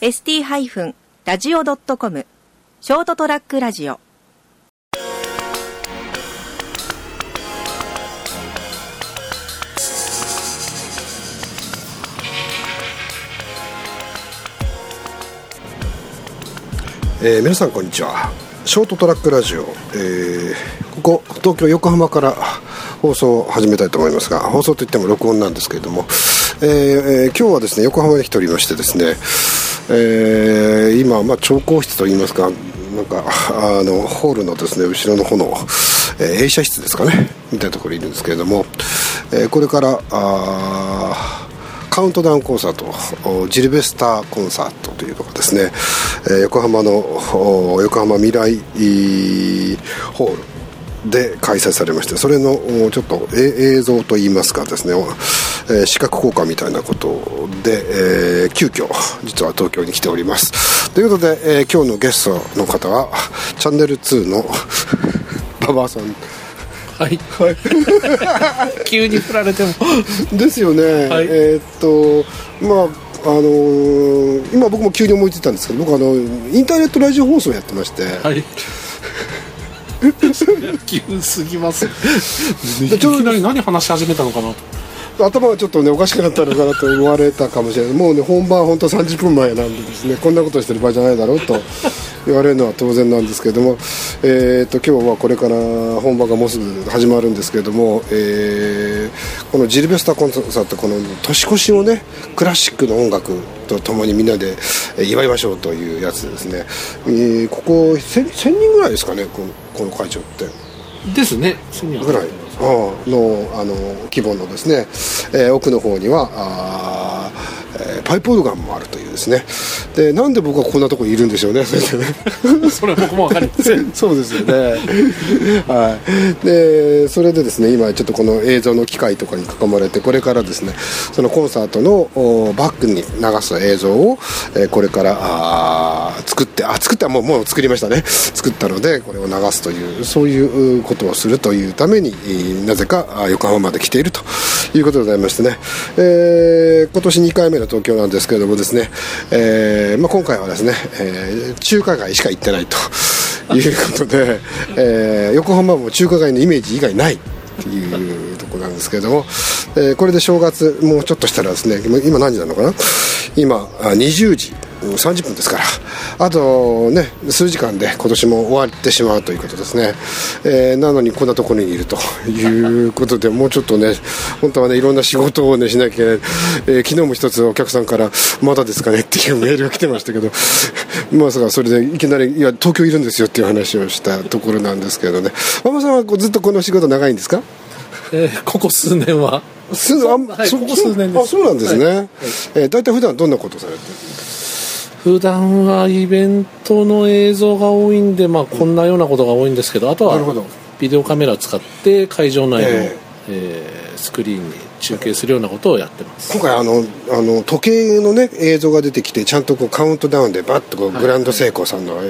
ST-radio.com ショートトラックラジオ。えー皆さんこんにちは。ショートトラックラジオ、えーここ東京横浜から放送を始めたいと思いますが放送といっても録音なんですけれども、えーえー今日はですね横浜に来ておりましてですね、えー今、まあ、調光室といいますかなんかあのホールのですね後ろの方の、えー映写室ですかねみたいなところにいるんですけれども、えーこれからあカウントダウンコンサートジルベスターコンサートというのがですね、えー横浜の横浜未来ホールで開催されましてそれのちょっと映像といいますかですね、えー視覚効果みたいなことで、えー急遽実は東京に来ております。ということで、えー今日のゲストの方はチャンネル2の 馬場さん。はい、急に振られても。ですよね、はい。えーっとまああのー今僕も急に思いついたんですけど僕あのインターネットラジオ放送やってまして、はい。急すぎます。いちょきなり何話し始めたのかな頭がちょっとねおかしくなったのかなと思われたかもしれない。もうね本番本当30分前なんでですねこんなことしてる場合じゃないだろうと言われるのは当然なんですけれども、えー、と今日はこれから本番がもうすぐ始まるんですけれども、えーこのジルベスターコンサートこの年越しをねクラシックの音楽とともにみんなでえー祝いましょうというやつですね、えーここ 1000, 1000人ぐらいですかねこのこの会場って。ですねすぐらいのあの規模のですね、えー奥の方にはあ、えーパイプオルガンもあるとですね。でなんで僕はこんなところにいるんでしょうね。それでねそれ僕も分かりません。そうですよね。はい。でそれでですね今ちょっとこの映像の機械とかに囲まれてこれからですねそのコンサートのおバックに流す映像を、えーこれからあー作ってあ作ったもうもう作りましたね。作ったのでこれを流すというそういうことをするというためにえーなぜかあ横浜まで来ているということでございましてね、えー今年2回目の東京なんですけれどもですね、えーまあ、今回はですね、えー中華街しか行ってないということで、えー横浜も中華街のイメージ以外ないっていうところなんですけれども、えーこれで正月もうちょっとしたらですね今何時なのかな？今あ20時。30分ですから。あとね数時間で今年も終わってしまうということですね、えーなのにこんなところにいるということでもうちょっとね本当はねいろんな仕事をねしなきゃいけない、えー昨日も一つお客さんから「まだですかね?」っていうメールが来てましたけど まさかそれでいきなり「いや東京いるんですよ」っていう話をしたところなんですけどね。馬場さんはこうずっとこの仕事長いんですか？えーここ数年は。すあんそはいここ数年です。あそうなんですね、はいえー大体普段どんなことされてる普段はイベントの映像が多いんで、まあ、こんなようなことが多いんですけどあとはビデオカメラを使って会場内の、ええ。ースクリーンに中継するようなことをやってます。今回あのあの時計のね映像が出てきてちゃんとこうカウントダウンでバッとこうグランド成功さんの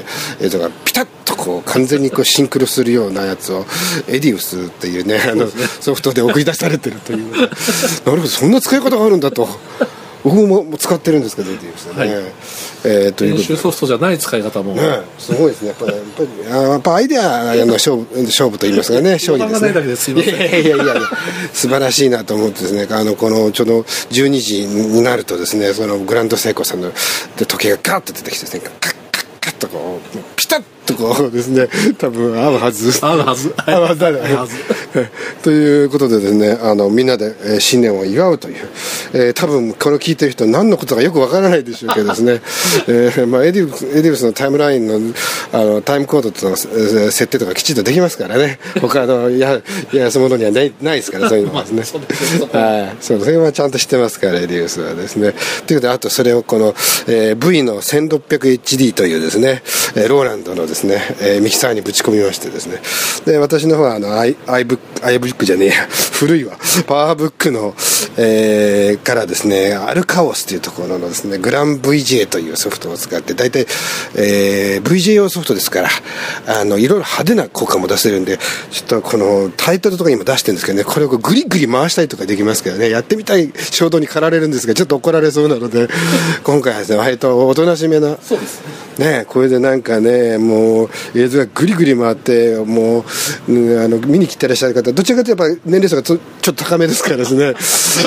映像がピタッとこう完全にこうシンクロするようなやつをエディウスっていうねあのソフトで送り出されてるという。なるほどそんな使い方があるんだと僕も使ってるんですけどエディウスでね、はいえーと練習ソフトじゃない使い方も、ね、すごいですね。やっぱり、やっぱアイデアの勝負、勝負と言いますかね、勝利ですね。いやいやいやいやいや素晴らしいなと思ってですね、あの、この、ちょうど12時になるとですね、そのグランドセイコーさんので時計がガッと出てきてですね、カッカッカッとこう、ピタッとこうですね、多分合うはず。合うはず。合うはずだね。合うはず ということでですねあのみんなで、えー新年を祝うという、えー多分これを聞いてる人何のことかよくわからないでしょうけどですね、えーまあ、エディウスエディウスのタイムラインのあのタイムコードとの、えー設定とかきちんとできますからね。他のややすものにはないないですからそういうのはですね。はい。それはちゃんと知ってますからエディウスはですね。ということであとそれをこの、えー V の 1600HD というですね、えーローランドのですね、えーミキサーにぶち込みましてですね。で私の方はあの i- iBook, iBook じゃねえや。古いわ。パワーブックの、えーからですねアルカオスというところのですねグラン VJ というソフトを使って大体、えー VJ 用ソフトですからあのいろいろ派手な効果も出せるんでちょっとこのタイトルとかにも出してるんですけどねこれをグリグリ回したりとかできますけどねやってみたい衝動に駆られるんですがちょっと怒られそうなので今回はですね割とおとなしめなそうですね。ねこれでなんかねもう映像がぐりぐり回ってもう、うんあの見に来てらっしゃる方どちらかというとやっぱ年齢層がちょっと高めですからですね。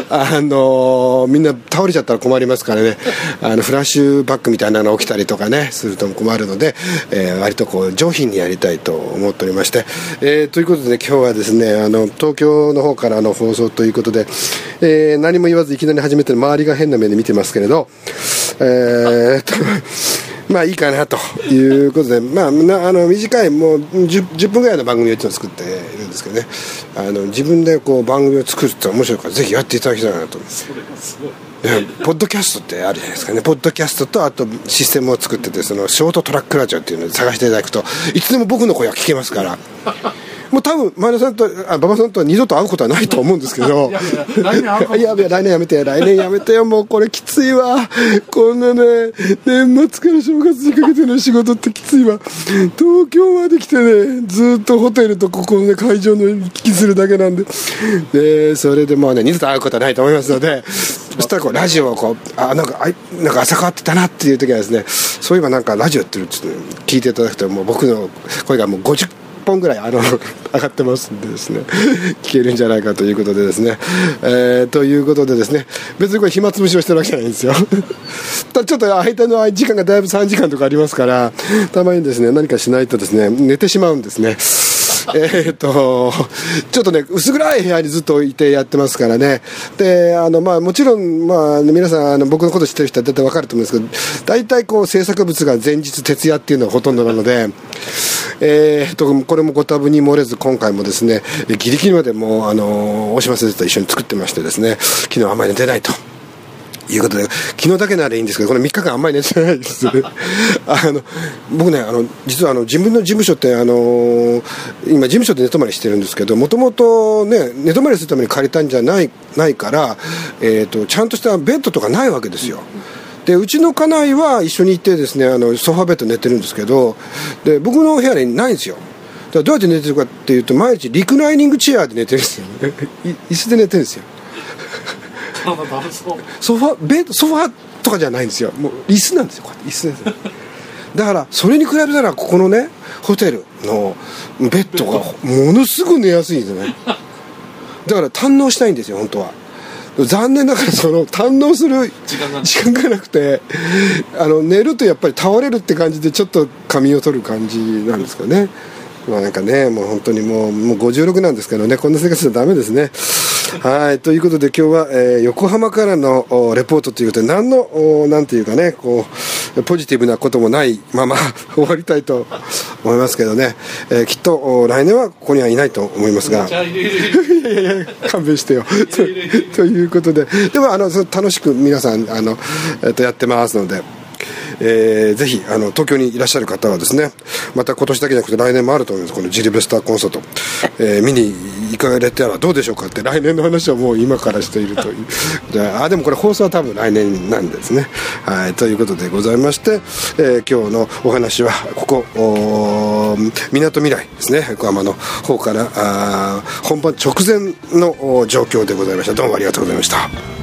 あのみんな倒れちゃったら困りますからね。あのフラッシュバックみたいなのが起きたりとかねすると困るので、えー割とこう上品にやりたいと思っておりまして、えーということで、今日はですねあの東京の方からの放送ということで、えー何も言わずいきなり始めて周りが変な目で見てますけれどえーとまあいいかなということで、まあ、なあの短いもう 10, 10分ぐらいの番組をいつも作っているんですけどね。あの自分でこう番組を作るって面白いからぜひやっていただきたいなとそれがすごい。ねポッドキャストってあるじゃないですかね。ポッドキャストとあとシステムを作っててそのショートトラックラジオっていうので探していただくといつでも僕の声が聞けますからもう多分前田さんとあ馬場さんとは二度と会うことはないと思うんですけど。いやいや来年やいや来年やめて来年やめて。よもうこれきついわこんなね年末から正月にかけての仕事ってきついわ。東京まで来てねずっとホテルとここのね会場の行き来するだけなんで。でそれでもうね二度と会うことはないと思いますので。そしたらこうラジオをこうあなんかあいなんか朝変わってたなっていう時はですねそういえばなんかラジオやってるって言って聞いていただくともう僕の声がもう50 1本ぐらいあの 上がってますんでですね。聞けるんじゃないかということでですね、えーということでですね。別にこれ暇つぶしをしてるわけじゃないんですよ。ただちょっと間の時間がだいぶ3時間とかありますからたまにですね何かしないとですね寝てしまうんですね。えーとちょっとね薄暗い部屋にずっといてやってますからねであの、まあ、もちろん、まあ、皆さんあの僕のこと知ってる人は大体分かると思うんですけど大体こう制作物が前日徹夜っていうのがほとんどなので、えー、とこれもご多分に漏れず今回もですねギリギリまでもうあの大島先生と一緒に作ってましてですね昨日あんまり寝てないと。いうことで昨日だけならいいんですけどこの3日間あんまり寝てないです。あの僕ねあの実はあの自分の事務所ってあの今事務所で寝泊まりしてるんですけどもともとね寝泊まりするために借りたんじゃないないから、えー、とちゃんとしたベッドとかないわけですよ。でうちの家内は一緒に行ってですねあのソファーベッド寝てるんですけどで僕の部屋にないんですよ。だからどうやって寝てるかっていうと毎日リクライニングチェアで寝てるんですよ。椅子で寝てるんですよ ソファベッドソファとかじゃないんですよ。もう椅子なんですよ。こうやって椅子ですよ。だからそれに比べたらここのねホテルのベッドがものすごく寝やすいんですよね。だから堪能したいんですよ本当は。残念ながらその堪能する時間がない時間がなくてあの寝るとやっぱり倒れるって感じでちょっと仮眠を取る感じなんですかね。まあなんかねもう本当にもうもう56なんですけどねこんな生活じゃダメですねはいということで今日は、えー横浜からのおレポートということで何のおなんていうかねこうポジティブなこともないまま 終わりたいと思いますけどね、えーきっとお来年はここにはいないと思いますが。じゃあ入れ入れ入れいやいや勘弁してよ。とということで。でもあの楽しく皆さんあの、えっとやってますので。えーぜひあの東京にいらっしゃる方はですねまた今年だけじゃなくて来年もあると思います。このジルベスターコンサート、えー見に行かれたらどうでしょうかって来年の話はもう今からしているという。あでもこれ放送は多分来年なんですね。はいということでございまして、えー今日のお話はここみなとみらいですね。横浜の方からあ本番直前の状況でございました。どうもありがとうございました。